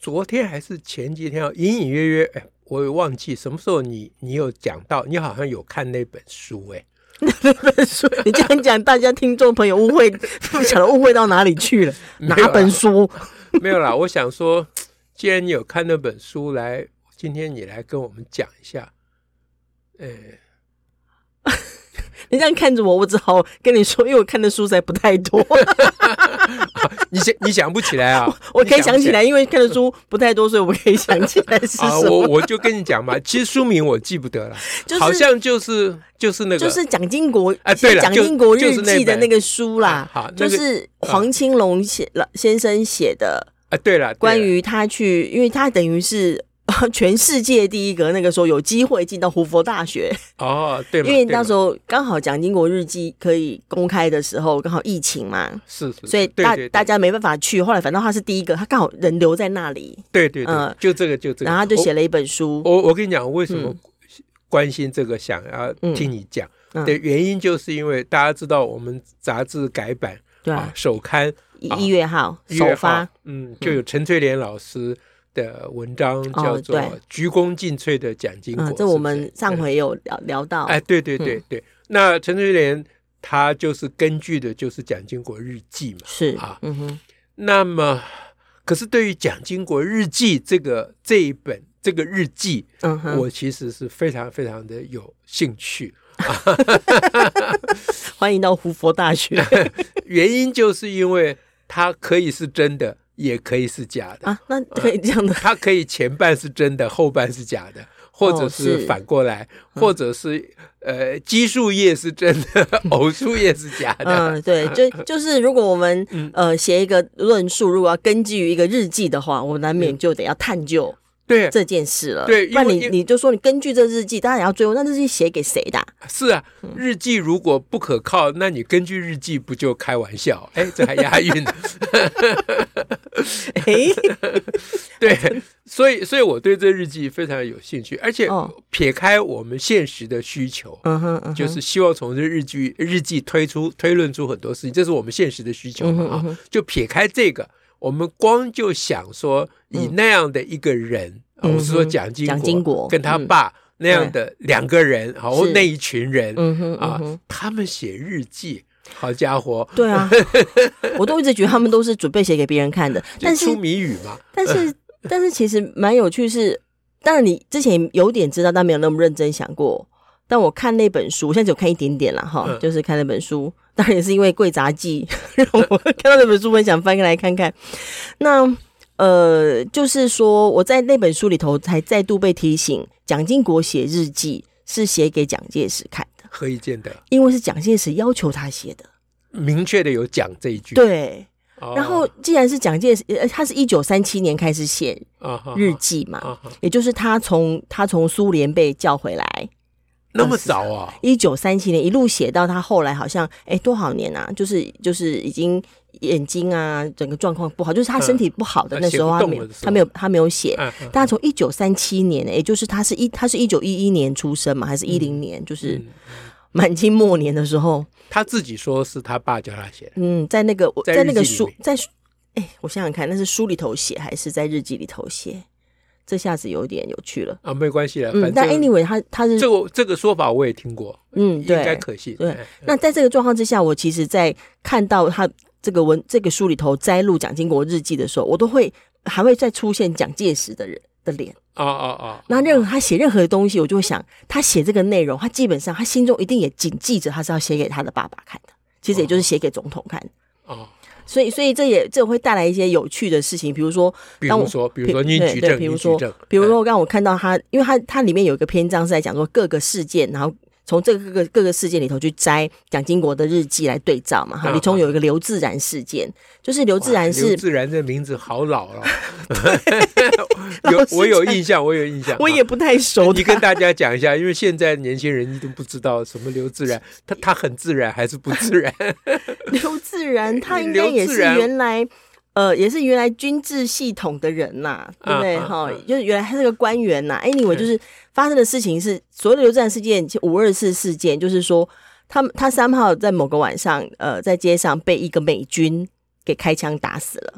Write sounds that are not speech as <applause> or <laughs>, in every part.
昨天还是前几天，隐隐约约，哎，我也忘记什么时候你你有讲到，你好像有看那本书，哎，<laughs> 那本书，你这样讲，大家听众朋友误会，不晓得误会到哪里去了？<laughs> 哪本书？<laughs> 没有啦，我想说，既然你有看那本书，来，今天你来跟我们讲一下，哎。你这样看着我，我只好跟你说，因为我看的书才不太多。<laughs> 你想你想不起来啊？<laughs> 我可以想起来，因为看的书不太多，所以我可以想起来是什么。啊、我我就跟你讲嘛，其实书名我记不得了，就是、好像就是就是那个，就是蒋经国哎，对了，蒋经国日记的那个书啦。好，就是黄青龙写了先生写的。啊，对了，关于他去，因为他等于是。<laughs> 全世界第一个，那个时候有机会进到胡佛大学。哦，对，因为那时候刚好蒋经国日记可以公开的时候，刚好疫情嘛，是，是，所以大大家没办法去。后来反正他是第一个，他刚好人留在那里，对对嗯，就这个就这个，然后他就写了一本书。我我，跟你讲，我为什么关心这个，想要听你讲？的原因，就是因为大家知道我们杂志改版，对啊，首刊一月号首发，嗯，就有陈翠莲老师。的文章叫做《鞠躬尽瘁的蒋经国》，这我们上回有聊聊到。哎，对对对对，那陈翠莲他就是根据的就是蒋经国日记嘛，是啊，嗯哼。那么，可是对于蒋经国日记这个这一本这个日记，嗯哼，我其实是非常非常的有兴趣。<laughs> 欢迎到胡佛大学，<laughs> 原因就是因为它可以是真的。也可以是假的。啊，那可以这样的，它可以前半是真的，后半是假的，或者是反过来，或者是呃奇数页是真的，<laughs> 偶数页是假的。嗯，对，就就是如果我们呃写一个论述，如果要根据于一个日记的话，我难免就得要探究。对这件事了，对，那你你就说你根据这日记，当然要追问，那日记写给谁的？是啊，日记如果不可靠，那你根据日记不就开玩笑？哎，这还押韵呢。<laughs> 哎，<laughs> 对，所以所以我对这日记非常有兴趣，而且撇开我们现实的需求，嗯哼，就是希望从这日记日记推出推论出很多事情，这是我们现实的需求嘛啊，就撇开这个。我们光就想说，以那样的一个人，我是说蒋经国跟他爸那样的两个人，然后那一群人啊，他们写日记，好家伙，对啊，<laughs> 我都一直觉得他们都是准备写给别人看的，但是出谜语嘛。但是 <laughs> 但是其实蛮有趣，是当然你之前有点知道，但没有那么认真想过。但我看那本书，我现在只有看一点点了哈，就是看那本书。当然也是因为《贵杂记》让我看到那本书，很想翻开来看看。那呃，就是说我在那本书里头才再度被提醒，蒋经国写日记是写给蒋介石看的。何以见得？因为是蒋介石要求他写的，明确的有讲这一句。对。然后既然是蒋介石，呃，他是一九三七年开始写日记嘛，也就是他从他从苏联被叫回来。那么早啊！一九三七年一路写到他后来好像哎多少年啊？就是就是已经眼睛啊整个状况不好，就是他身体不好的那时候他没有他没有他没有写。但他从一九三七年，也就是他是一他是一九一一年出生嘛，还是一零年？就是满清末年的时候，他自己说是他爸叫他写。嗯，在那个在那个书在哎，我想想看，那是书里头写还是在日记里头写？这下子有点有趣了啊，没关系了。反正，但 anyway，他他是这个这个说法我也听过，嗯，应该可信。对，那在这个状况之下，我其实，在看到他这个文这个书里头摘录蒋经国日记的时候，我都会还会再出现蒋介石的人的脸啊啊啊！那任何他写任何的东西，我就会想，他写这个内容，他基本上他心中一定也谨记着，他是要写给他的爸爸看的，其实也就是写给总统看哦。所以，所以这也这会带来一些有趣的事情，比如说，比如说，比如说你举证，比如说，比如说，刚刚我看到他，因为他他里面有一个篇章是在讲说各个事件，然后从这个各个各个事件里头去摘蒋经国的日记来对照嘛。哈，李聪有一个刘自然事件，就是刘自然是刘自然这名字好老 <laughs> 了，<laughs> 有我有印象，我有印象，我也不太熟。你跟大家讲一下，因为现在年轻人都不知道什么刘自然，他他很自然还是不自然？<laughs> 刘自然他应该也是原来。呃，也是原来军制系统的人呐、啊，对不对？哈、啊，就是原来他是个官员呐。Anyway，就是发生的事情是所有的流战事件，五二四事件，就是说他他三号在某个晚上，呃，在街上被一个美军给开枪打死了。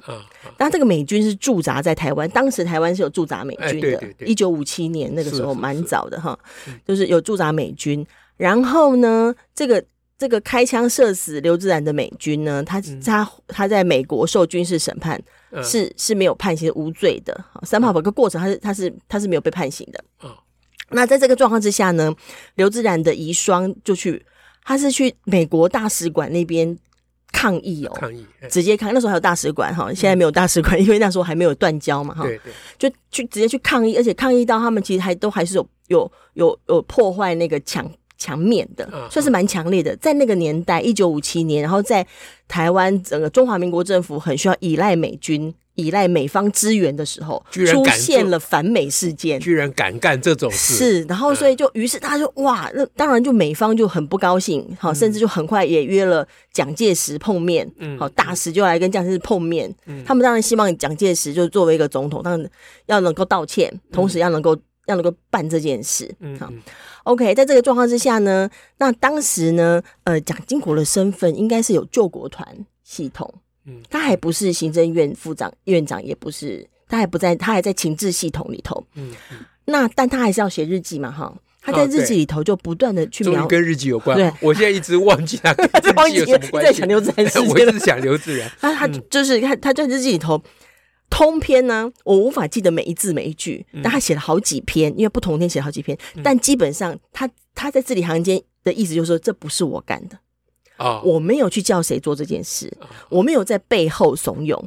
那、啊、这个美军是驻扎在台湾，当时台湾是有驻扎美军的，一九五七年那个时候蛮早的哈，就是有驻扎美军。然后呢，这个。这个开枪射死刘自然的美军呢，他他他在美国受军事审判，嗯、是是没有判刑无罪的。三炮堡个过程，他是他是他是没有被判刑的。嗯、那在这个状况之下呢，刘自然的遗孀就去，他是去美国大使馆那边抗议哦，抗议，直接抗。那时候还有大使馆哈，现在没有大使馆，嗯、<laughs> 因为那时候还没有断交嘛哈。对对，就去直接去抗议，而且抗议到他们其实还都还是有有有有破坏那个墙。强面的，算是蛮强烈的。在那个年代，一九五七年，然后在台湾整个中华民国政府很需要依赖美军、依赖美方支援的时候，出现了反美事件，居然敢干这种事。是，然后所以就于是他就哇，那当然就美方就很不高兴，好，甚至就很快也约了蒋介石碰面，好，大使就来跟蒋介石碰面。他们当然希望蒋介石就作为一个总统，当然要能够道歉，同时要能够要能够办这件事，嗯好。OK，在这个状况之下呢，那当时呢，呃，蒋经国的身份应该是有救国团系统，嗯，他还不是行政院副长院长，也不是，他还不在，他还在情治系统里头，嗯，嗯，那但他还是要写日记嘛，哈，他在日记里头就不断的去描，跟日记有关，对，我现在一直忘记他跟日记有什么关系，<laughs> 在想刘自然，<laughs> 我一直想刘自然，他他就是他他在日记里头。通篇呢，我无法记得每一字每一句，但他写了好几篇，因为不同天写了好几篇，但基本上他他在字里行间的意思就是说，这不是我干的。啊，我没有去叫谁做这件事，我没有在背后怂恿，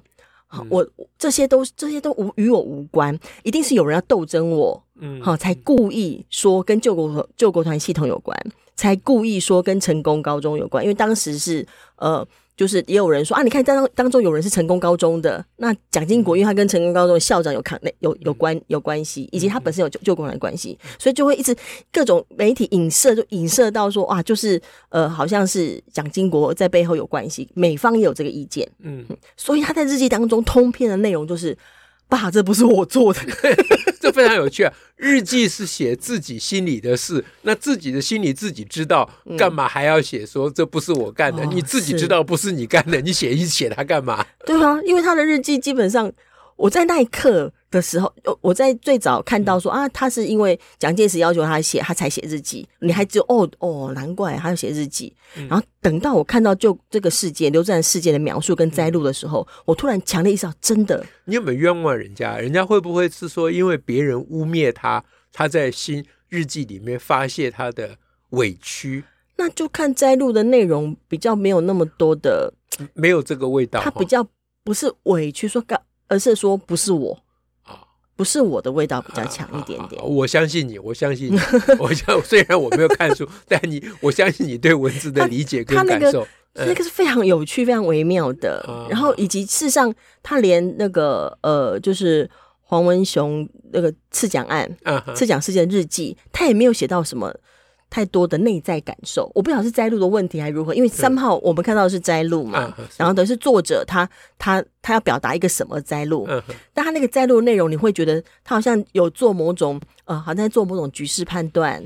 好，我这些都这些都无与我无关，一定是有人要斗争我，嗯，好，才故意说跟救国救国团系统有关，才故意说跟成功高中有关，因为当时是呃。就是也有人说啊，你看当当中有人是成功高中的，那蒋经国因为他跟成功高中的校长有抗有有关有关系，以及他本身有救救国团的关系，所以就会一直各种媒体影射，就影射到说哇，就是呃，好像是蒋经国在背后有关系，美方也有这个意见，嗯，所以他在日记当中通篇的内容就是。爸，这不是我做的，<laughs> 这非常有趣啊！日记是写自己心里的事，那自己的心里自己知道，干嘛还要写说这不是我干的？嗯、你自己知道不是你干的，哦、你写一写他干嘛？对啊，因为他的日记基本上。我在那一刻的时候，我在最早看到说啊，他是因为蒋介石要求他写，他才写日记。你还只有哦哦，难怪他要写日记。然后等到我看到就这个事件刘自然事件的描述跟摘录的时候，我突然强烈意识到，真的，你有没有冤枉人家？人家会不会是说，因为别人污蔑他，他在新日记里面发泄他的委屈？那就看摘录的内容比较没有那么多的，没有这个味道。他比较不是委屈说干。而是说不是我啊，不是我的味道比较强一点点。我相信你，我相信你。<laughs> 我相 <laughs> 虽然我没有看书，但你我相信你对文字的理解跟感受，那个是非常有趣、非常微妙的。然后以及事实上，他连那个呃，就是黄文雄那个刺蒋案、刺蒋事件日记，他也没有写到什么。太多的内在感受，我不晓得是摘录的问题还是如何，因为三号我们看到的是摘录嘛，嗯、然后等于是作者他他他要表达一个什么摘录，嗯、但他那个摘录内容，你会觉得他好像有做某种呃，好像在做某种局势判断，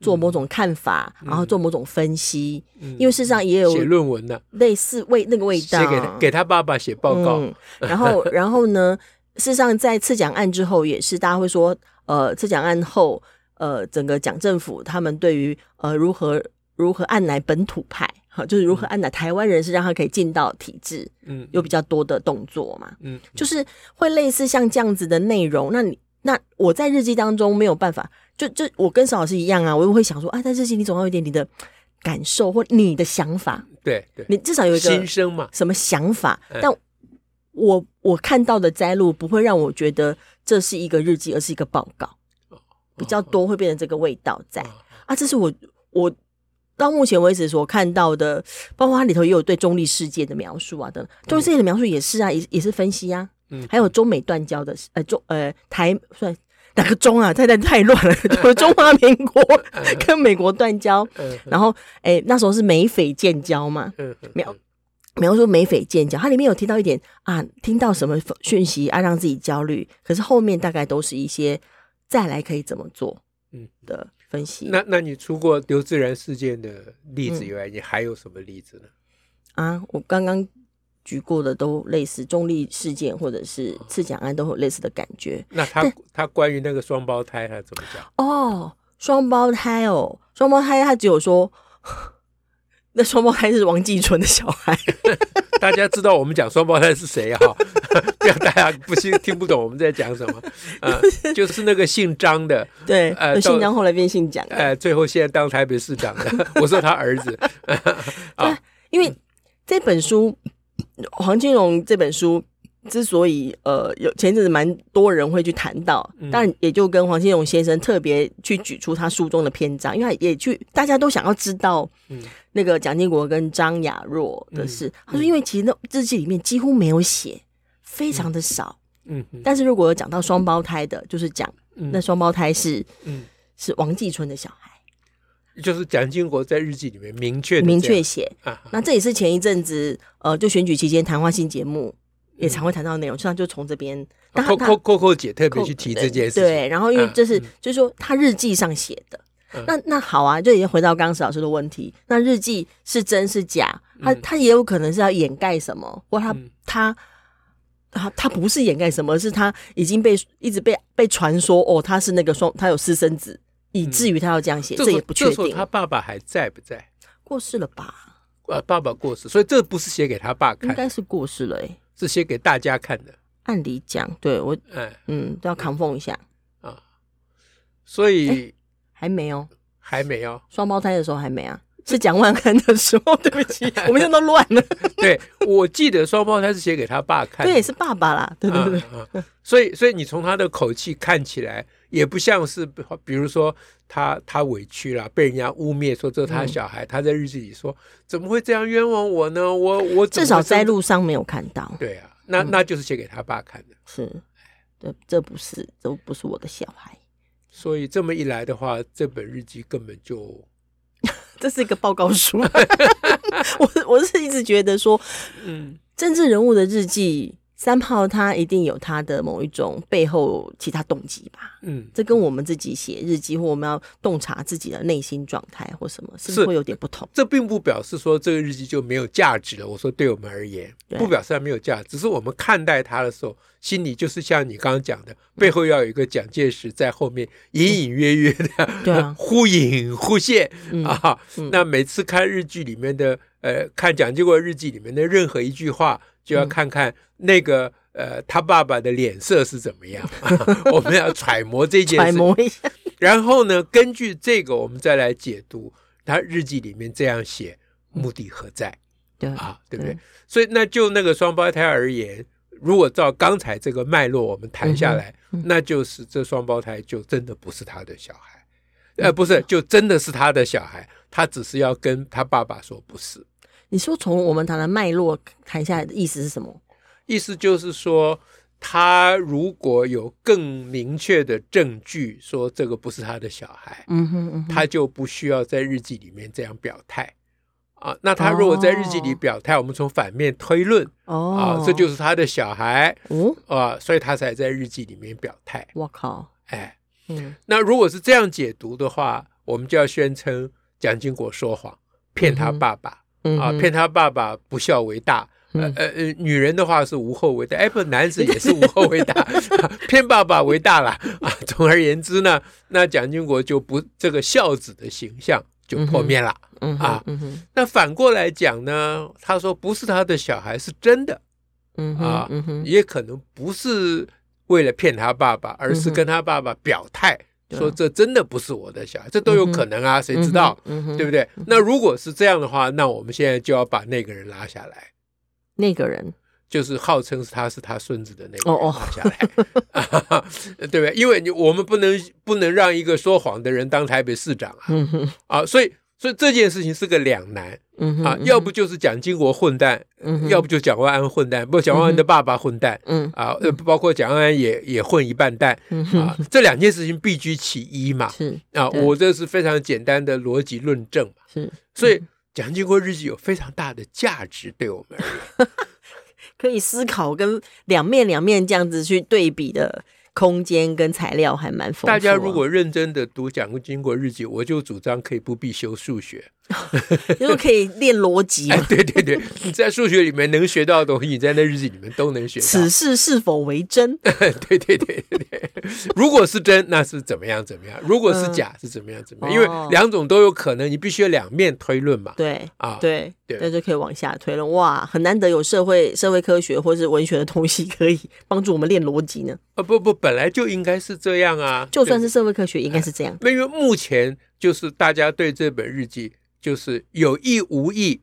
做某种看法，嗯、然后做某种分析，嗯、因为事实上也有写论文的类似味那个味道，写给他给他爸爸写报告，嗯、然后然后呢，事实上在次讲案之后也是大家会说，呃，次讲案后。呃，整个蒋政府他们对于呃如何如何按来本土派，哈，就是如何按捺台湾人士，让他可以进到体制，嗯，有比较多的动作嘛，嗯，嗯就是会类似像这样子的内容。那你那我在日记当中没有办法，就就我跟邵老师一样啊，我又会想说啊，在日记你总要有一点你的感受或你的想法，对对，你至少有一个心声嘛，什么想法？嗯、但我我看到的摘录不会让我觉得这是一个日记，而是一个报告。比较多会变成这个味道在。啊，这是我我到目前为止所看到的，包括它里头也有对中立世界的描述啊，等中立事件的描述也是啊，也也是分析啊，嗯，还有中美断交的，呃，中呃台算哪个中啊？太太太乱了，中华民国 <laughs> 跟美国断交，然后哎、欸，那时候是美匪建交嘛，描描述美匪建交，它里面有提到一点啊，听到什么讯息啊，让自己焦虑，可是后面大概都是一些再来可以怎么做，嗯的。分析那，那你除过刘自然事件的例子以外，嗯、你还有什么例子呢？啊，我刚刚举过的都类似中立事件或者是刺蒋案都有类似的感觉。那他他关于那个双胞胎他怎么讲？哦，双胞胎哦，双胞胎他只有说。<laughs> 那双胞胎是王继春的小孩，<laughs> 大家知道我们讲双胞胎是谁哈？<laughs> 不要大家不听听不懂我们在讲什么啊？<laughs> 就是那个姓张的，对，呃，姓张后来变姓蒋，哎，最后现在当台北市长的，<laughs> 我说他儿子啊，因为这本书黄金荣这本书。之所以呃有前阵子蛮多人会去谈到，但也就跟黄金荣先生特别去举出他书中的篇章，因为他也去大家都想要知道，那个蒋经国跟张雅若的事。他说，因为其实那日记里面几乎没有写，非常的少。嗯，但是如果有讲到双胞胎的，就是讲那双胞胎是嗯是王继春的小孩，就是蒋经国在日记里面明确明确写啊。那这也是前一阵子呃就选举期间谈话性节目。也常会谈到内容，实际上就从这边，扣扣扣扣姐特别去提这件事。对，然后因为这是就是说他日记上写的，那那好啊，就已经回到刚刚石老师的问题，那日记是真是假？他他也有可能是要掩盖什么，或他他他他不是掩盖什么，而是他已经被一直被被传说哦，他是那个双他有私生子，以至于他要这样写，这也不确定。他爸爸还在不在？过世了吧？呃，爸爸过世，所以这不是写给他爸看，应该是过世了哎。是写给大家看的。按理讲，对我，嗯嗯，都要扛奉一下啊。所以、欸、还没哦，还没哦双胞胎的时候还没啊。是蒋万安的时候，<laughs> 对不起，<laughs> 我们现在都乱了。<laughs> 对，我记得双胞胎是写给他爸看的，对，是爸爸啦。对对对。所以，所以你从他的口气看起来，也不像是，比如说他他委屈了，被人家污蔑说这是他小孩，嗯、他在日记里说怎么会这样冤枉我呢？我我至少在路上没有看到。对啊，那那就是写给他爸看的。是，这这不是，这不是我的小孩。所以这么一来的话，这本日记根本就。<laughs> 这是一个报告书，<laughs> 我我是一直觉得说，嗯，政治人物的日记，三炮他一定有他的某一种背后其他动机吧，嗯，这跟我们自己写日记或我们要洞察自己的内心状态或什么，是不是会有点不同？这并不表示说这个日记就没有价值了。我说对我们而言，不表示它没有价值，只是我们看待它的时候，心里就是像你刚刚讲的，背后要有一个蒋介石在后面隐隐约约的，嗯、对啊，<laughs> 忽隐忽现、嗯、啊。嗯、那每次看日记里面的，呃，看蒋经国日记里面的任何一句话，就要看看那个呃他爸爸的脸色是怎么样，啊、<laughs> <laughs> 我们要揣摩这件事，揣摩一下。然后呢，根据这个，我们再来解读他日记里面这样写，目的何在？对啊，对不对？所以，那就那个双胞胎而言。如果照刚才这个脉络，我们谈下来，那就是这双胞胎就真的不是他的小孩，嗯、呃，不是，就真的是他的小孩，他只是要跟他爸爸说不是。你说从我们谈的脉络谈下来的意思是什么？意思就是说，他如果有更明确的证据说这个不是他的小孩，嗯哼，嗯哼，他就不需要在日记里面这样表态。啊，那他如果在日记里表态，哦、我们从反面推论，哦，啊，这就是他的小孩，哦，啊，所以他才在日记里面表态。我靠，哎，嗯，那如果是这样解读的话，我们就要宣称蒋经国说谎，骗他爸爸，嗯、啊，骗他爸爸不孝为大，嗯、呃呃，女人的话是无后为大，哎，不，男子也是无后为大，<laughs> 骗爸爸为大了，啊，总而言之呢，那蒋经国就不这个孝子的形象就破灭了。嗯啊，那反过来讲呢？他说不是他的小孩是真的，嗯啊，嗯，也可能不是为了骗他爸爸，而是跟他爸爸表态说这真的不是我的小孩，这都有可能啊，谁知道？对不对？那如果是这样的话，那我们现在就要把那个人拉下来。那个人就是号称是他是他孙子的那个人拉下来，<laughs> 对不对？因为你我们不能不能让一个说谎的人当台北市长啊，啊，所以。所以这件事情是个两难，嗯啊，要不就是蒋经国混蛋，嗯，要不就蒋万安混蛋，不，蒋万安的爸爸混蛋，嗯。啊，包括蒋万安也也混一半蛋，嗯啊，这两件事情必居其一嘛，是啊，我这是非常简单的逻辑论证嘛，是，所以蒋经国日记有非常大的价值对我们而言，<laughs> 可以思考跟两面两面这样子去对比的。空间跟材料还蛮丰富。大家如果认真的读蒋经国日记，我就主张可以不必修数学。<laughs> 因为可以练逻辑哎？对对对，你在数学里面能学到的东西，你在那日记里面都能学到。此事是否为真？<laughs> 对对对对，如果是真，那是怎么样怎么样？如果是假，是怎么样怎么样？因为两种都有可能，你必须要两面推论嘛。对啊，对对，那就可以往下推论。哇，很难得有社会社会科学或是文学的东西可以帮助我们练逻辑呢。啊不不，本来就应该是这样啊。就算是社会科学，应该是这样。因为目前就是大家对这本日记。就是有意无意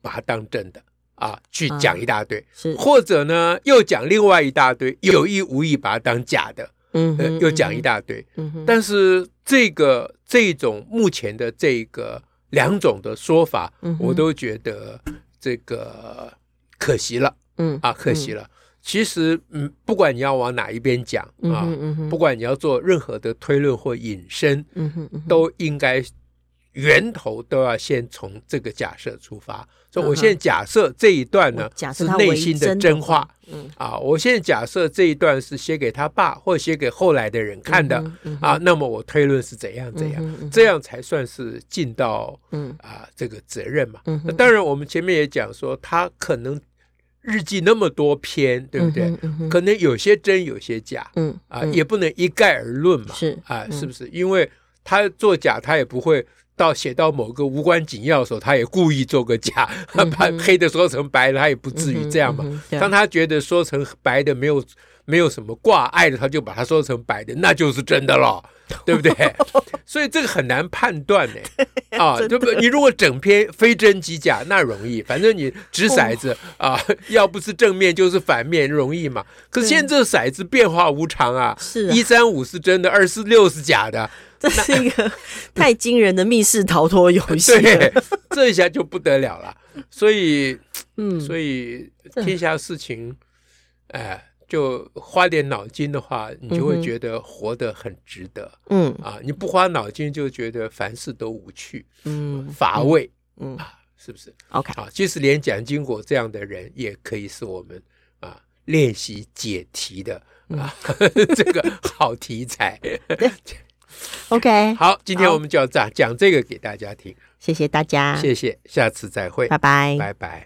把它当真的啊，去讲一大堆，是。或者呢又讲另外一大堆，有意无意把它当假的，嗯，又讲一大堆，嗯，但是这个这种目前的这个两种的说法，我都觉得这个可惜了，嗯啊，可惜了。其实，嗯，不管你要往哪一边讲啊，不管你要做任何的推论或引申，嗯哼，都应该。源头都要先从这个假设出发，所以我现在假设这一段呢是内心的真话，嗯。啊，我现在假设这一段是写给他爸或写给后来的人看的啊，那么我推论是怎样怎样，这样才算是尽到啊这个责任嘛。那当然，我们前面也讲说，他可能日记那么多篇，对不对？可能有些真，有些假，嗯啊，也不能一概而论嘛，是啊，是不是？因为他作假，他也不会。到写到某个无关紧要的时候，他也故意做个假，把黑的说成白的，他也不至于这样嘛。嗯嗯、当他觉得说成白的没有没有什么挂碍的，他就把它说成白的，那就是真的了，<laughs> 对不对？<laughs> 所以这个很难判断呢。<laughs> 啊，对不？你如果整篇非真即假，那容易，反正你掷骰子啊，要不是正面就是反面，容易嘛。可是现在这骰子变化无常啊，是一三五是真的，二四六是假的。这是一个太惊人的密室逃脱游戏，对，这一下就不得了了。所以，嗯，所以天下事情，哎，就花点脑筋的话，你就会觉得活得很值得。嗯。啊，你不花脑筋，就觉得凡事都无趣，嗯，乏味，嗯啊，是不是？OK，啊，即使连蒋经国这样的人，也可以是我们啊练习解题的啊 <laughs> 这个好题材。OK，好，今天我们就要讲讲这个给大家听，谢谢大家，谢谢，下次再会，拜拜，拜拜。